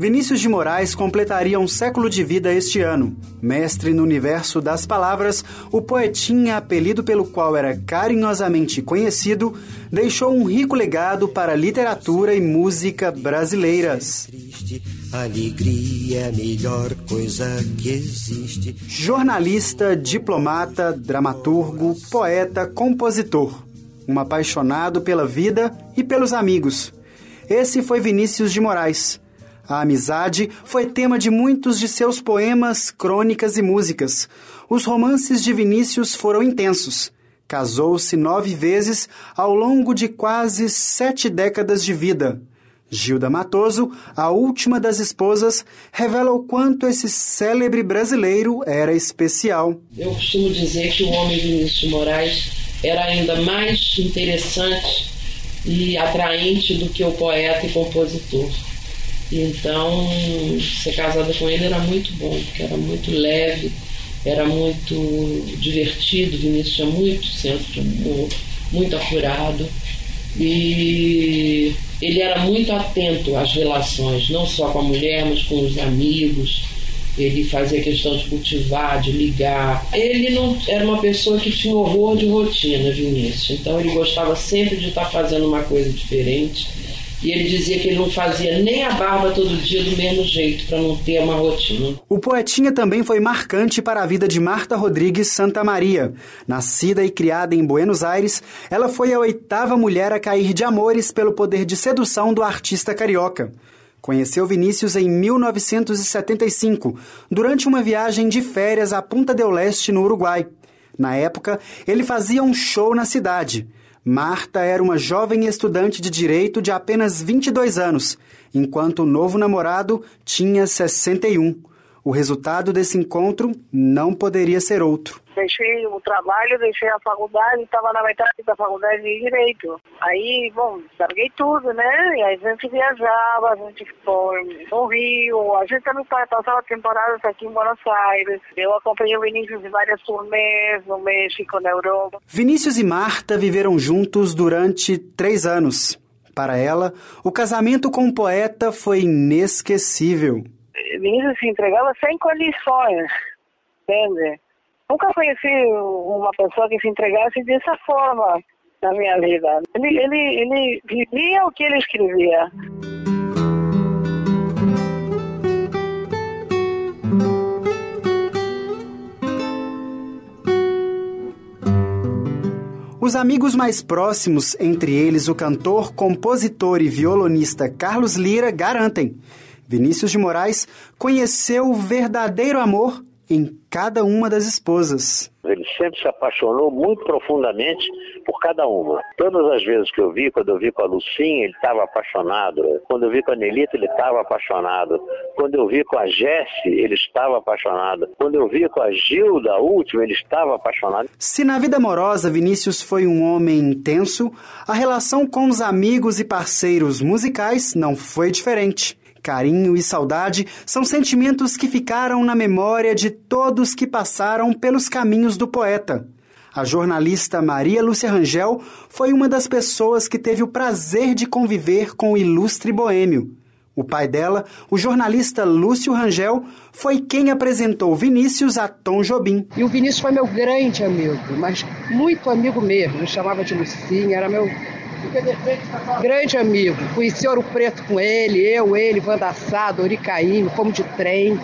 Vinícius de Moraes completaria um século de vida este ano. Mestre no universo das palavras, o poetinha, apelido pelo qual era carinhosamente conhecido, deixou um rico legado para a literatura e música brasileiras. Alegria é a melhor coisa que existe. Jornalista, diplomata, dramaturgo, poeta, compositor. Um apaixonado pela vida e pelos amigos. Esse foi Vinícius de Moraes a amizade foi tema de muitos de seus poemas, crônicas e músicas. Os romances de Vinícius foram intensos. Casou-se nove vezes ao longo de quase sete décadas de vida. Gilda Matoso, a última das esposas, revela o quanto esse célebre brasileiro era especial. Eu costumo dizer que o homem Vinícius de Moraes era ainda mais interessante e atraente do que o poeta e compositor. Então, ser casada com ele era muito bom, porque era muito leve, era muito divertido. Vinícius tinha muito senso de humor, muito apurado. E ele era muito atento às relações, não só com a mulher, mas com os amigos. Ele fazia questão de cultivar, de ligar. Ele não era uma pessoa que tinha horror de rotina, Vinícius. Então ele gostava sempre de estar fazendo uma coisa diferente e ele dizia que ele não fazia nem a barba todo dia do mesmo jeito, para não ter uma rotina. O poetinha também foi marcante para a vida de Marta Rodrigues Santa Maria. Nascida e criada em Buenos Aires, ela foi a oitava mulher a cair de amores pelo poder de sedução do artista carioca. Conheceu Vinícius em 1975, durante uma viagem de férias à Punta del Leste, no Uruguai. Na época, ele fazia um show na cidade. Marta era uma jovem estudante de direito de apenas 22 anos, enquanto o novo namorado tinha 61. O resultado desse encontro não poderia ser outro. Deixei o trabalho, deixei a faculdade, estava na metade da faculdade de Direito. Aí, bom, larguei tudo, né? E aí a gente viajava, a gente foi no Rio, a gente também passava temporadas aqui em Buenos Aires. Eu acompanhei o Vinícius em várias turnês no México, na Europa. Vinícius e Marta viveram juntos durante três anos. Para ela, o casamento com o poeta foi inesquecível. Vinícius se entregava sem condições, entende? Nunca conheci uma pessoa que se entregasse dessa forma na minha vida. Ele, ele, ele vivia o que ele escrevia. Os amigos mais próximos, entre eles o cantor, compositor e violonista Carlos Lira, garantem Vinícius de Moraes conheceu o verdadeiro amor em cada uma das esposas. Ele sempre se apaixonou muito profundamente por cada uma. Todas as vezes que eu vi, quando eu vi com a Lucinha, ele estava apaixonado. Quando eu vi com a Nelita, ele estava apaixonado. Quando eu vi com a Jesse, ele estava apaixonado. Quando eu vi com a Gilda, a última, ele estava apaixonado. Se na vida amorosa Vinícius foi um homem intenso, a relação com os amigos e parceiros musicais não foi diferente. Carinho e saudade são sentimentos que ficaram na memória de todos que passaram pelos caminhos do poeta. A jornalista Maria Lúcia Rangel foi uma das pessoas que teve o prazer de conviver com o ilustre boêmio. O pai dela, o jornalista Lúcio Rangel, foi quem apresentou Vinícius a Tom Jobim. E o Vinícius foi meu grande amigo, mas muito amigo mesmo. Eu chamava de Lucinha, era meu Grande amigo. Conheci Ouro Preto com ele, eu, ele, Vandassado, Oricaíno, fomos de trem.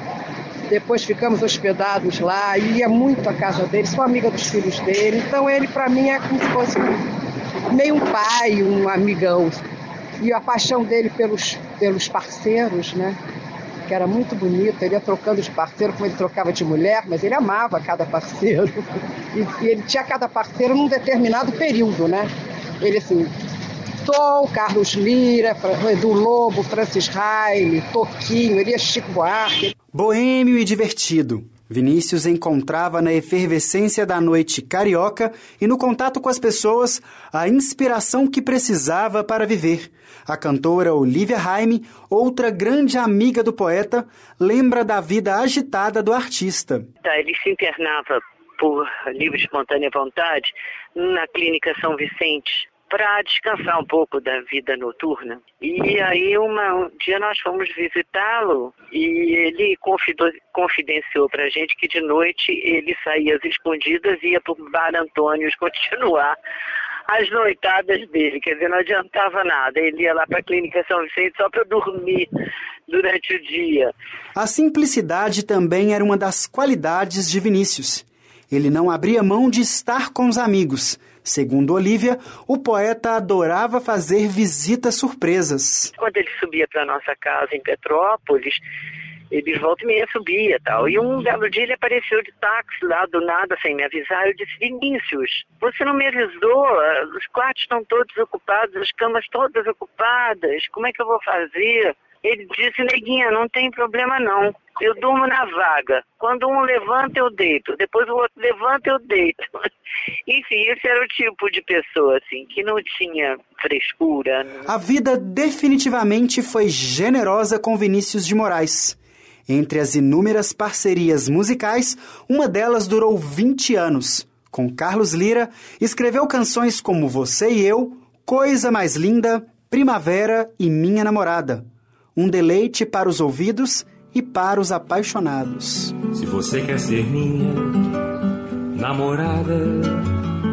Depois ficamos hospedados lá, ia muito à casa dele, sou amiga dos filhos dele. Então ele para mim é como se fosse meio um pai, um amigão. E a paixão dele pelos, pelos parceiros, né? Que era muito bonito, ele ia trocando de parceiro como ele trocava de mulher, mas ele amava cada parceiro. E, e ele tinha cada parceiro num determinado período, né? Ele assim, Tom, Carlos Lira, Edu Lobo, Francis Raime, Toquinho, Elias Chico Buarque. Boêmio e divertido. Vinícius encontrava na efervescência da noite carioca e no contato com as pessoas a inspiração que precisava para viver. A cantora Olivia Raime, outra grande amiga do poeta, lembra da vida agitada do artista. Ele se internava por livre espontânea vontade na clínica São Vicente para descansar um pouco da vida noturna. E aí uma, um dia nós fomos visitá-lo e ele confidou, confidenciou para a gente que de noite ele saía às escondidas e ia para o Bar Antônios continuar as noitadas dele, quer dizer, não adiantava nada. Ele ia lá para a Clínica São Vicente só para dormir durante o dia. A simplicidade também era uma das qualidades de Vinícius. Ele não abria mão de estar com os amigos. Segundo Olivia, o poeta adorava fazer visitas surpresas. Quando ele subia para nossa casa em Petrópolis, eles volta e meia subia tal. E um belo dia ele apareceu de táxi lá do nada, sem me avisar. Eu disse, Vinícius, você não me avisou? Os quartos estão todos ocupados, as camas todas ocupadas. Como é que eu vou fazer? Ele disse, neguinha, não tem problema não. Eu durmo na vaga. Quando um levanta, eu deito. Depois o outro levanta, eu deito. Enfim, esse era o tipo de pessoa, assim, que não tinha frescura. A vida definitivamente foi generosa com Vinícius de Moraes. Entre as inúmeras parcerias musicais, uma delas durou 20 anos. Com Carlos Lira, escreveu canções como Você e Eu, Coisa Mais Linda, Primavera e Minha Namorada. Um deleite para os ouvidos e para os apaixonados. Se você quer ser minha namorada,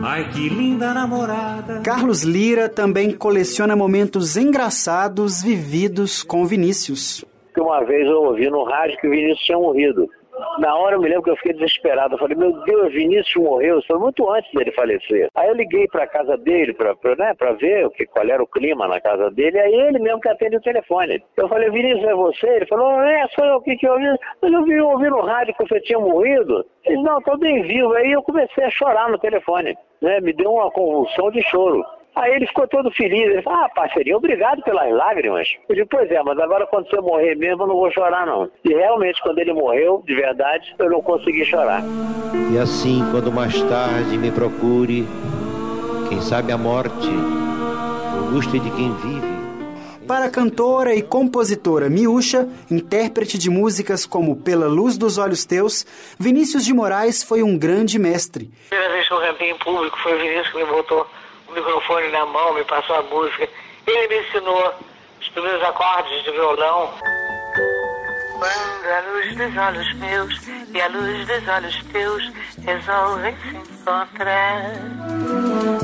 ai que linda namorada. Carlos Lira também coleciona momentos engraçados vividos com Vinícius que uma vez eu ouvi no rádio que o Vinícius tinha morrido. Na hora eu me lembro que eu fiquei desesperado. Eu falei, meu Deus, Vinícius morreu. Isso foi muito antes dele falecer. Aí eu liguei para a casa dele para né, ver o que, qual era o clima na casa dele. Aí ele mesmo que atende o telefone. Eu falei, Vinícius, é você? Ele falou, é, sou eu. O que, que eu ouvi? Mas eu vi, ouvi no rádio que você tinha morrido. Ele disse, não, estou bem vivo. Aí eu comecei a chorar no telefone. Né? Me deu uma convulsão de choro. Aí ele ficou todo feliz. Ele falou, ah, parceria, obrigado pelas lágrimas. Eu disse, pois é, mas agora quando você morrer mesmo, eu não vou chorar, não. E realmente, quando ele morreu, de verdade, eu não consegui chorar. E assim, quando mais tarde me procure, quem sabe a morte, angústia de quem vive. Para a cantora e compositora Miúcha, intérprete de músicas como Pela Luz dos Olhos Teus, Vinícius de Moraes foi um grande mestre. A primeira vez que eu cantei em público foi o Vinícius que me botou microfone na mão, me passou a música. Ele me ensinou os primeiros acordes de violão. Quando a luz dos olhos meus e a luz dos olhos teus resolvem se encontrar.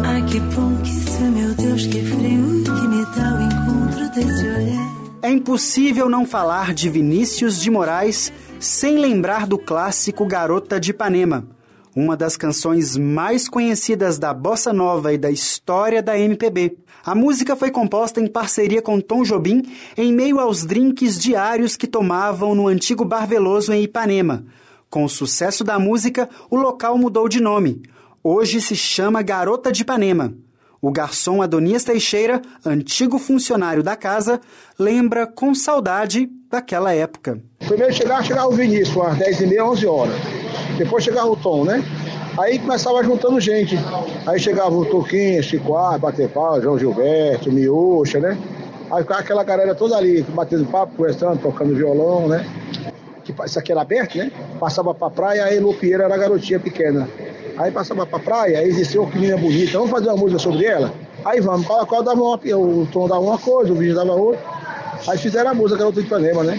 Ai, que bom que isso, meu Deus, que frio que me dá o encontro desse olhar. É impossível não falar de Vinícius de Moraes sem lembrar do clássico Garota de Ipanema uma das canções mais conhecidas da bossa nova e da história da MPB. A música foi composta em parceria com Tom Jobim em meio aos drinks diários que tomavam no antigo Bar Veloso em Ipanema. Com o sucesso da música, o local mudou de nome. Hoje se chama Garota de Ipanema. O garçom Adonias Teixeira, antigo funcionário da casa, lembra com saudade daquela época. Primeiro chegar, chegava o Vinícius, às 10h30, 11 horas. Depois chegava o Tom, né? Aí começava juntando gente. Aí chegava o Toquinho, Chico Ar, Bater Pau, João Gilberto, Miúcha, né? Aí ficava aquela galera toda ali, batendo papo, conversando, tocando violão, né? Que, isso aqui era aberto, né? Passava pra praia, aí Lupieira era garotinha pequena. Aí passava pra praia, aí existia uma menina bonita, vamos fazer uma música sobre ela? Aí vamos, qual, qual dava uma, o Tom dava uma coisa, o vídeo dava outra. Aí fizeram a música, Garota de Ipanema, né?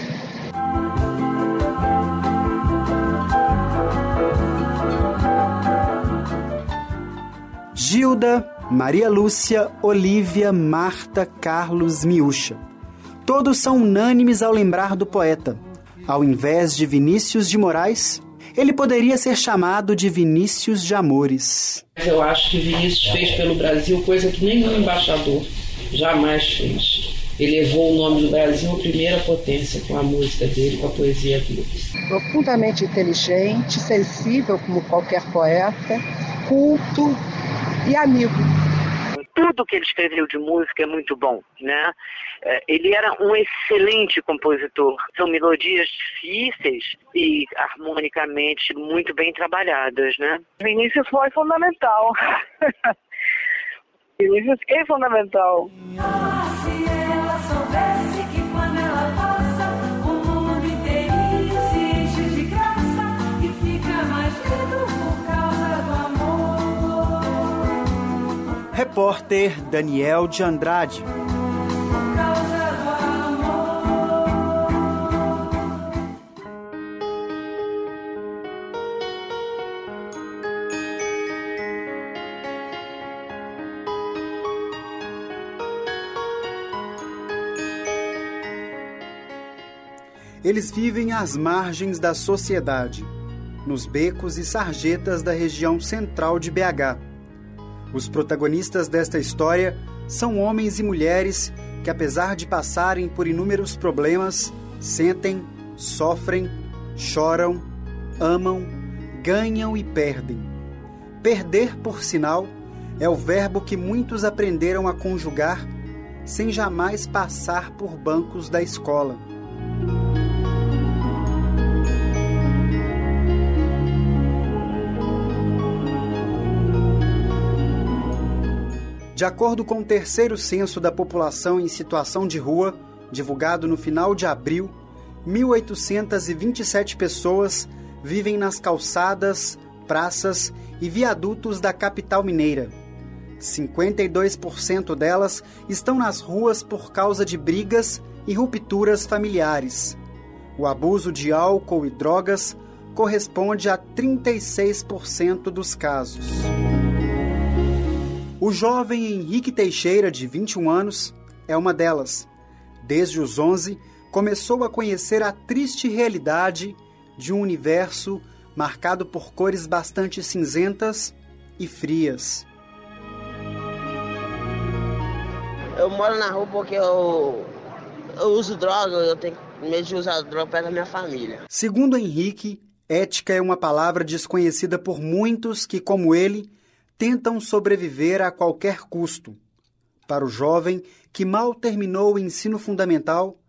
Gilda, Maria Lúcia, Olívia, Marta, Carlos, Miúcha. Todos são unânimes ao lembrar do poeta. Ao invés de Vinícius de Moraes, ele poderia ser chamado de Vinícius de Amores. Eu acho que Vinícius fez pelo Brasil coisa que nenhum embaixador jamais fez. Elevou o nome do Brasil à primeira potência com a música dele, com a poesia dele. Profundamente inteligente, sensível como qualquer poeta, culto, e amigo. Tudo que ele escreveu de música é muito bom, né? É, ele era um excelente compositor. São melodias difíceis e harmonicamente muito bem trabalhadas, né? Vinícius foi fundamental. Vinícius é fundamental. Repórter Daniel de Andrade. Eles vivem às margens da sociedade, nos becos e sarjetas da região central de BH. Os protagonistas desta história são homens e mulheres que, apesar de passarem por inúmeros problemas, sentem, sofrem, choram, amam, ganham e perdem. Perder, por sinal, é o verbo que muitos aprenderam a conjugar sem jamais passar por bancos da escola. De acordo com o terceiro censo da população em situação de rua, divulgado no final de abril, 1.827 pessoas vivem nas calçadas, praças e viadutos da capital mineira. 52% delas estão nas ruas por causa de brigas e rupturas familiares. O abuso de álcool e drogas corresponde a 36% dos casos. O jovem Henrique Teixeira, de 21 anos, é uma delas. Desde os 11, começou a conhecer a triste realidade de um universo marcado por cores bastante cinzentas e frias. Eu moro na rua porque eu, eu uso droga, eu tenho medo de usar droga perto da minha família. Segundo Henrique, ética é uma palavra desconhecida por muitos que, como ele, tentam sobreviver a qualquer custo. Para o jovem que mal terminou o ensino fundamental,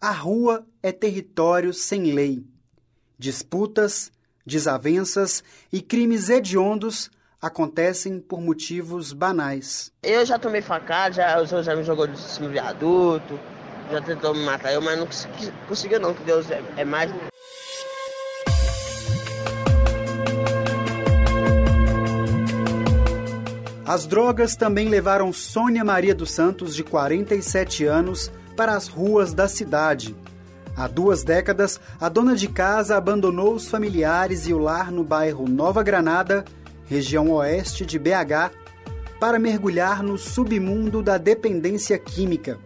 a rua é território sem lei. Disputas, desavenças e crimes hediondos acontecem por motivos banais. Eu já tomei facada, já, o senhor já me jogou de cima de adulto, já tentou me matar eu, mas não conseguiu não, que Deus é, é mais. As drogas também levaram Sônia Maria dos Santos, de 47 anos, para as ruas da cidade. Há duas décadas, a dona de casa abandonou os familiares e o lar no bairro Nova Granada, região oeste de BH, para mergulhar no submundo da dependência química.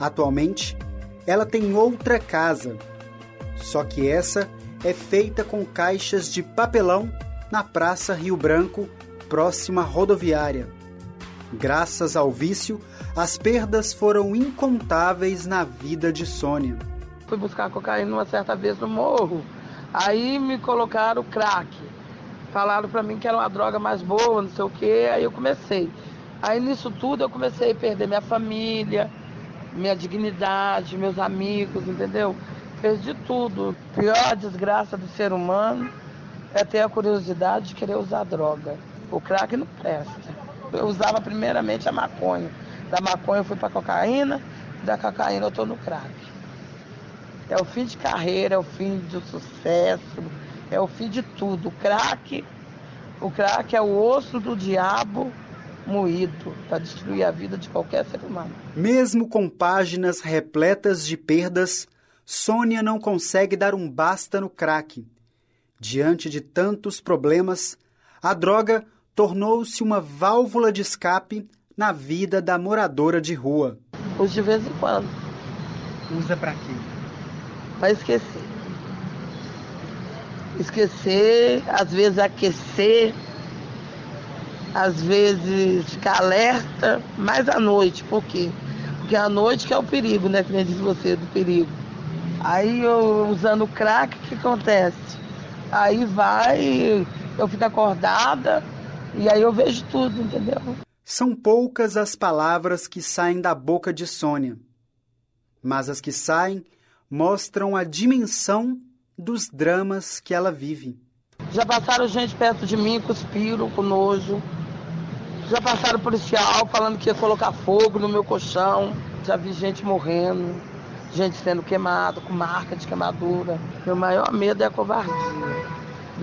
Atualmente, ela tem outra casa, só que essa é feita com caixas de papelão na Praça Rio Branco, próxima rodoviária. Graças ao vício, as perdas foram incontáveis na vida de Sônia. Fui buscar cocaína uma certa vez no morro. Aí me colocaram crack. Falaram para mim que era uma droga mais boa, não sei o quê. Aí eu comecei. Aí nisso tudo eu comecei a perder minha família, minha dignidade, meus amigos, entendeu? Perdi tudo. Pior desgraça do ser humano é ter a curiosidade de querer usar droga. O crack não presta. Eu usava primeiramente a maconha. Da maconha eu fui para cocaína, da cocaína eu estou no crack. É o fim de carreira, é o fim do sucesso, é o fim de tudo. O crack, o crack é o osso do diabo moído para destruir a vida de qualquer ser humano. Mesmo com páginas repletas de perdas, Sônia não consegue dar um basta no crack. Diante de tantos problemas, a droga tornou-se uma válvula de escape na vida da moradora de rua. Uso de vez em quando. Usa para quê? Para esquecer. Esquecer, às vezes aquecer, às vezes ficar alerta, mais à noite, por quê? Porque a noite que é o perigo, né? Que nem diz você, do perigo. Aí eu usando crack, o que acontece? Aí vai, eu fico acordada, e aí eu vejo tudo, entendeu? São poucas as palavras que saem da boca de Sônia, mas as que saem mostram a dimensão dos dramas que ela vive. Já passaram gente perto de mim, cuspiram com nojo. Já passaram policial falando que ia colocar fogo no meu colchão. Já vi gente morrendo, gente sendo queimada, com marca de queimadura. Meu maior medo é a covardia.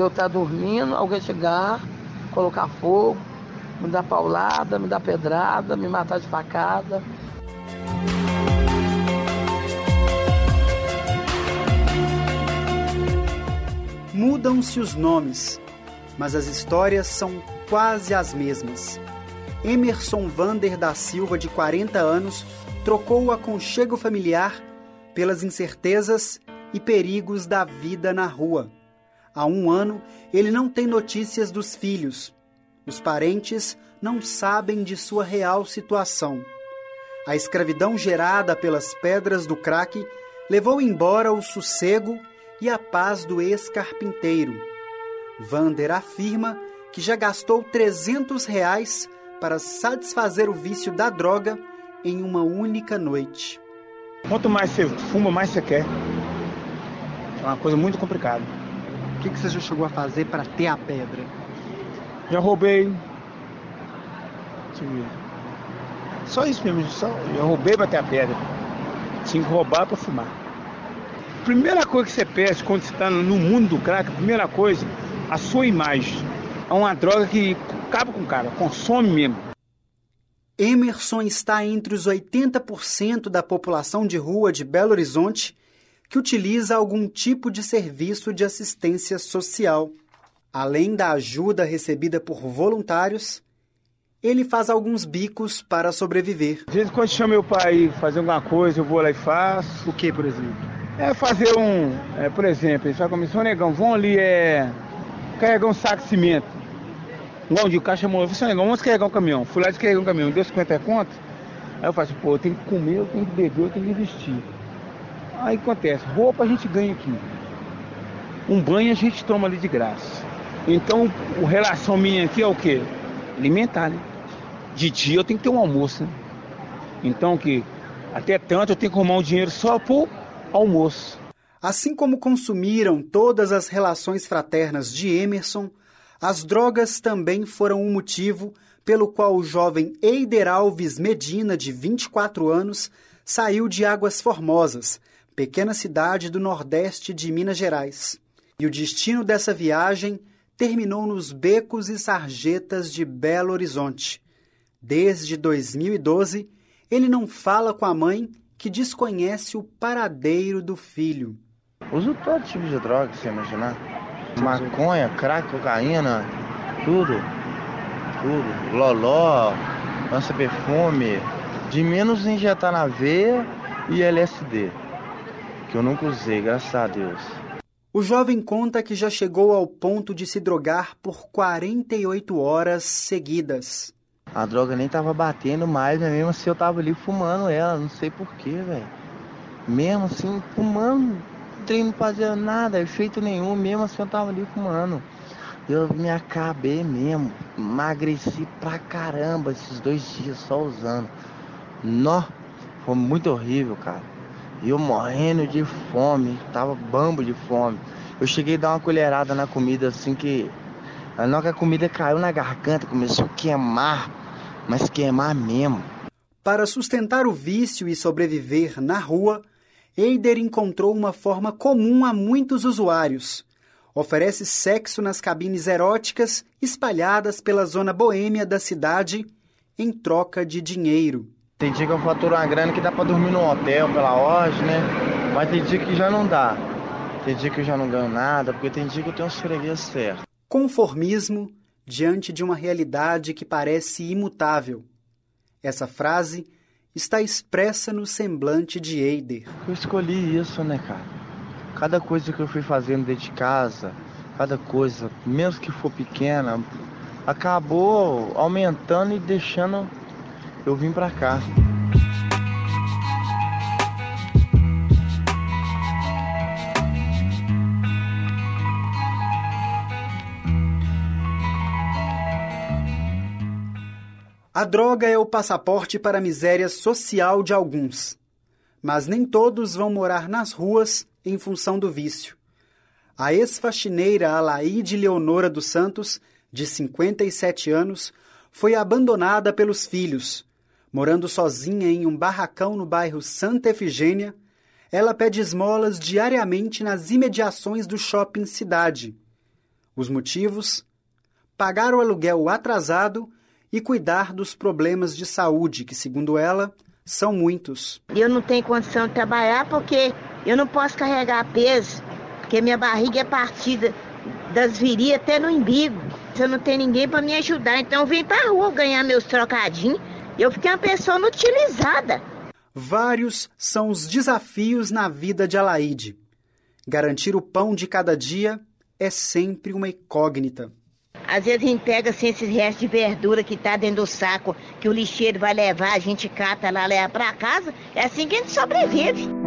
De eu estar dormindo, alguém chegar, colocar fogo me dar paulada, me dar pedrada, me matar de facada. Mudam-se os nomes, mas as histórias são quase as mesmas. Emerson Vander da Silva, de 40 anos, trocou o aconchego familiar pelas incertezas e perigos da vida na rua. Há um ano, ele não tem notícias dos filhos. Os parentes não sabem de sua real situação. A escravidão gerada pelas pedras do crack levou embora o sossego e a paz do ex-carpinteiro. Vander afirma que já gastou 300 reais para satisfazer o vício da droga em uma única noite. Quanto mais você fuma, mais você quer. É uma coisa muito complicada. O que, que você já chegou a fazer para ter a pedra? Já roubei. Só isso mesmo, só, eu roubei para ter a pedra. Tinha que roubar para fumar. Primeira coisa que você perde quando você está no mundo do crack, a primeira coisa, a sua imagem. É uma droga que acaba com o cara, consome mesmo. Emerson está entre os 80% da população de rua de Belo Horizonte que utiliza algum tipo de serviço de assistência social. Além da ajuda recebida por voluntários, ele faz alguns bicos para sobreviver. Às vezes, quando chama meu pai fazer alguma coisa, eu vou lá e faço. O que, por exemplo? É fazer um. É, por exemplo, ele fala comigo, seu negão, vão ali é, carregar um saco de cimento. Um de caixa chamou, eu falei, seu negão, vamos carregar um caminhão. Fui lá descarregar um caminhão, deu 50 contas. Aí eu faço, pô, eu tenho que comer, eu tenho que beber, eu tenho que vestir. Aí acontece, roupa a gente ganha aqui. Um banho a gente toma ali de graça. Então, a relação minha aqui é o quê? Alimentar, né? De dia eu tenho que ter um almoço, né? Então, que até tanto eu tenho que arrumar um dinheiro só pro almoço. Assim como consumiram todas as relações fraternas de Emerson, as drogas também foram um motivo pelo qual o jovem Eider Alves Medina, de 24 anos, saiu de Águas Formosas, pequena cidade do nordeste de Minas Gerais. E o destino dessa viagem terminou nos becos e sarjetas de Belo Horizonte. Desde 2012, ele não fala com a mãe que desconhece o paradeiro do filho. Uso todo tipo de droga, você imaginar. Maconha, crack, cocaína, tudo. Tudo. Loló, lança perfume. De menos injetar na veia e LSD que eu nunca usei, graças a Deus. O jovem conta que já chegou ao ponto de se drogar por 48 horas seguidas. A droga nem tava batendo mais, mas mesmo assim eu tava ali fumando ela, não sei porquê, velho. Mesmo assim, fumando, o trem não fazia nada, efeito nenhum, mesmo assim eu tava ali fumando. Eu me acabei mesmo, emagreci pra caramba esses dois dias só usando. Nó, foi muito horrível, cara. E eu morrendo de fome, tava bambo de fome. Eu cheguei a dar uma colherada na comida assim que. Na hora que a comida caiu na garganta, começou a queimar, mas queimar mesmo. Para sustentar o vício e sobreviver na rua, Eider encontrou uma forma comum a muitos usuários. Oferece sexo nas cabines eróticas espalhadas pela zona boêmia da cidade em troca de dinheiro. Tem dia que eu faturo uma grana que dá pra dormir num hotel pela hoje, né? Mas tem dia que já não dá. Tem dia que eu já não ganho nada, porque tem dia que eu tenho uns freguês certos. Conformismo diante de uma realidade que parece imutável. Essa frase está expressa no semblante de Eider. Eu escolhi isso, né, cara? Cada coisa que eu fui fazendo dentro de casa, cada coisa, mesmo que for pequena, acabou aumentando e deixando eu vim pra cá. A droga é o passaporte para a miséria social de alguns. Mas nem todos vão morar nas ruas em função do vício. A ex-faxineira Alaide Leonora dos Santos, de 57 anos, foi abandonada pelos filhos, Morando sozinha em um barracão no bairro Santa Efigênia, ela pede esmolas diariamente nas imediações do shopping Cidade. Os motivos? Pagar o aluguel atrasado e cuidar dos problemas de saúde, que, segundo ela, são muitos. Eu não tenho condição de trabalhar porque eu não posso carregar peso, porque minha barriga é partida das virias até no umbigo. Eu não tenho ninguém para me ajudar, então eu vim para rua ganhar meus trocadinhos. Eu fiquei uma pessoa inutilizada. Vários são os desafios na vida de Alaide. Garantir o pão de cada dia é sempre uma incógnita. Às vezes a gente pega assim, esses restos de verdura que tá dentro do saco, que o lixeiro vai levar, a gente cata lá, leva para casa. É assim que a gente sobrevive.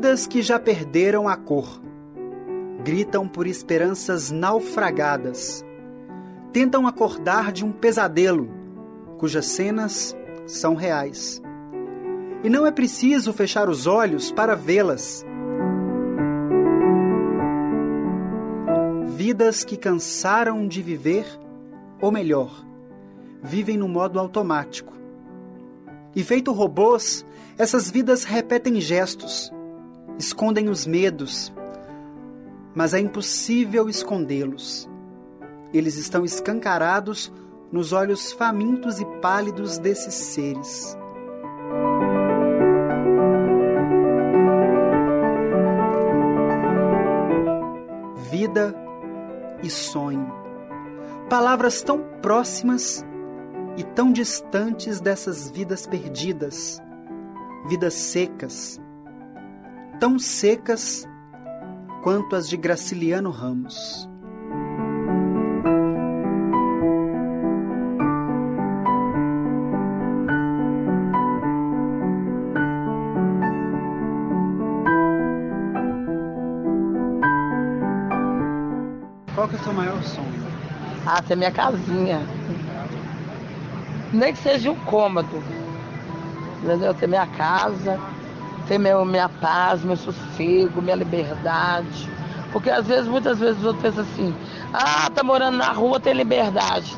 Vidas que já perderam a cor. Gritam por esperanças naufragadas. Tentam acordar de um pesadelo, cujas cenas são reais. E não é preciso fechar os olhos para vê-las. Vidas que cansaram de viver, ou melhor, vivem no modo automático. E feito robôs, essas vidas repetem gestos, escondem os medos, mas é impossível escondê-los. Eles estão escancarados nos olhos famintos e pálidos desses seres. Vida e sonho. Palavras tão próximas e tão distantes dessas vidas perdidas, vidas secas, tão secas quanto as de Graciliano Ramos. Qual que é o seu maior sonho? Ah, ter minha casinha. Nem que seja um cômodo. Entendeu? Ter minha casa, ter meu, minha paz, meu sossego, minha liberdade. Porque às vezes, muitas vezes outros pensam assim, ah, tá morando na rua, tem liberdade.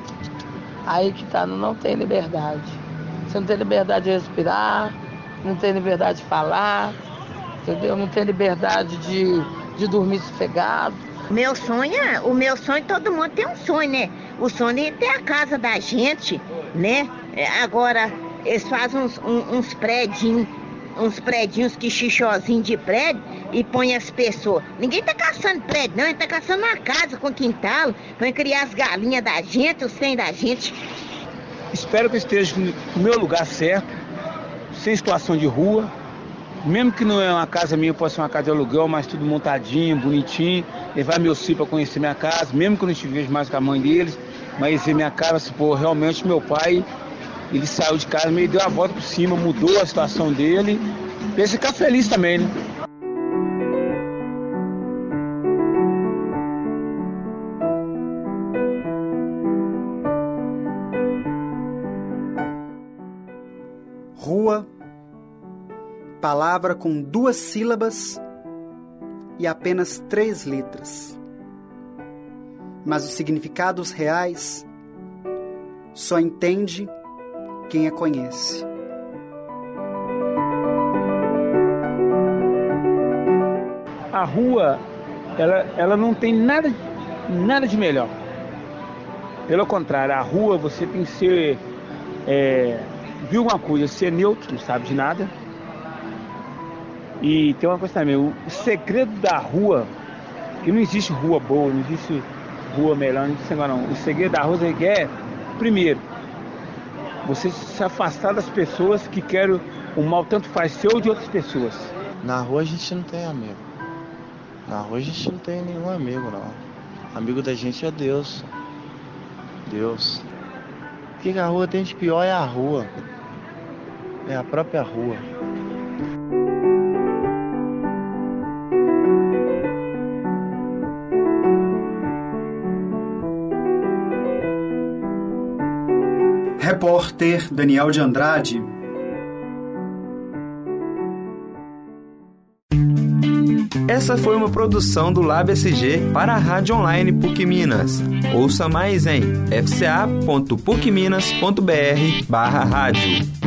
Aí que tá, não, tem liberdade. Você não tem liberdade de respirar, não tem liberdade de falar, entendeu? Não tem liberdade de, de dormir sossegado. Meu sonho, é- o meu sonho, todo mundo tem um sonho, né? O sonho é ter a casa da gente, né? É, Agora, eles fazem uns, um- uns prédios, uns prédios que xixozinho de prédio e põe as pessoas. Ninguém tá caçando prédio, não, ele tá caçando uma casa com quintal, pra criar as galinhas da gente, os trem da gente. Espero que esteja no meu lugar certo, sem situação de rua. Mesmo que não é uma casa minha, pode ser uma casa de aluguel, mas tudo montadinho, bonitinho. Levar meu filho para conhecer minha casa, mesmo que eu não estivesse mais com a mãe deles. Mas ver minha casa, se pô, realmente meu pai, ele saiu de casa, meio deu a volta por cima, mudou a situação dele. Pra ele ficar feliz também, né? Rua, palavra com duas sílabas e apenas três letras. Mas os significados reais só entende quem a conhece. A rua, ela, ela não tem nada, nada de melhor. Pelo contrário, a rua você tem que ser. É, viu uma coisa, ser neutro, não sabe de nada. E tem uma coisa também, o segredo da rua, que não existe rua boa, não existe rua melhor, não existe agora não. O segredo da rua é, primeiro, você se afastar das pessoas que querem o mal tanto faz seu ou de outras pessoas. Na rua a gente não tem amigo. Na rua a gente não tem nenhum amigo, não. Amigo da gente é Deus. Deus. O que a rua tem de pior é a rua. É a própria rua. Repórter Daniel de Andrade. Essa foi uma produção do Lab SG para a Rádio Online PUC Minas. Ouça mais em fca.pucminas.br barra rádio.